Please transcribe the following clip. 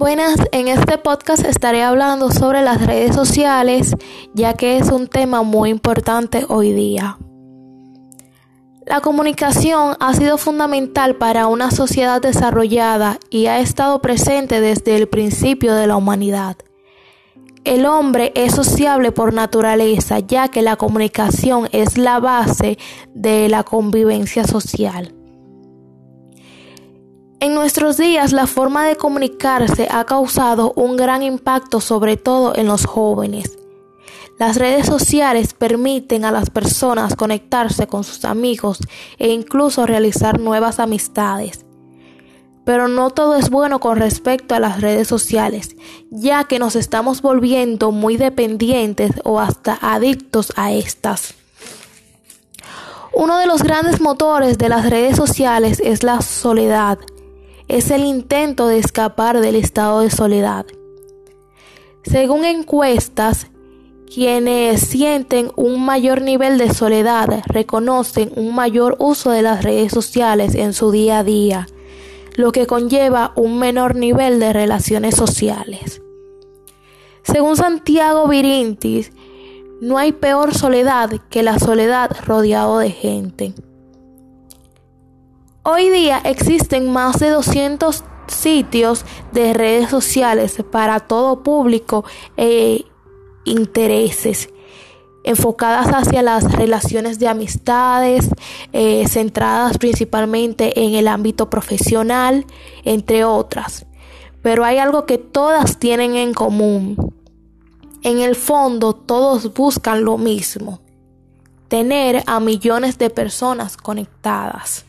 Buenas, en este podcast estaré hablando sobre las redes sociales, ya que es un tema muy importante hoy día. La comunicación ha sido fundamental para una sociedad desarrollada y ha estado presente desde el principio de la humanidad. El hombre es sociable por naturaleza, ya que la comunicación es la base de la convivencia social. En nuestros días la forma de comunicarse ha causado un gran impacto sobre todo en los jóvenes. Las redes sociales permiten a las personas conectarse con sus amigos e incluso realizar nuevas amistades. Pero no todo es bueno con respecto a las redes sociales, ya que nos estamos volviendo muy dependientes o hasta adictos a estas. Uno de los grandes motores de las redes sociales es la soledad es el intento de escapar del estado de soledad. Según encuestas, quienes sienten un mayor nivel de soledad reconocen un mayor uso de las redes sociales en su día a día, lo que conlleva un menor nivel de relaciones sociales. Según Santiago Virintis, no hay peor soledad que la soledad rodeado de gente. Hoy día existen más de 200 sitios de redes sociales para todo público e intereses enfocadas hacia las relaciones de amistades, eh, centradas principalmente en el ámbito profesional, entre otras. Pero hay algo que todas tienen en común. En el fondo todos buscan lo mismo, tener a millones de personas conectadas.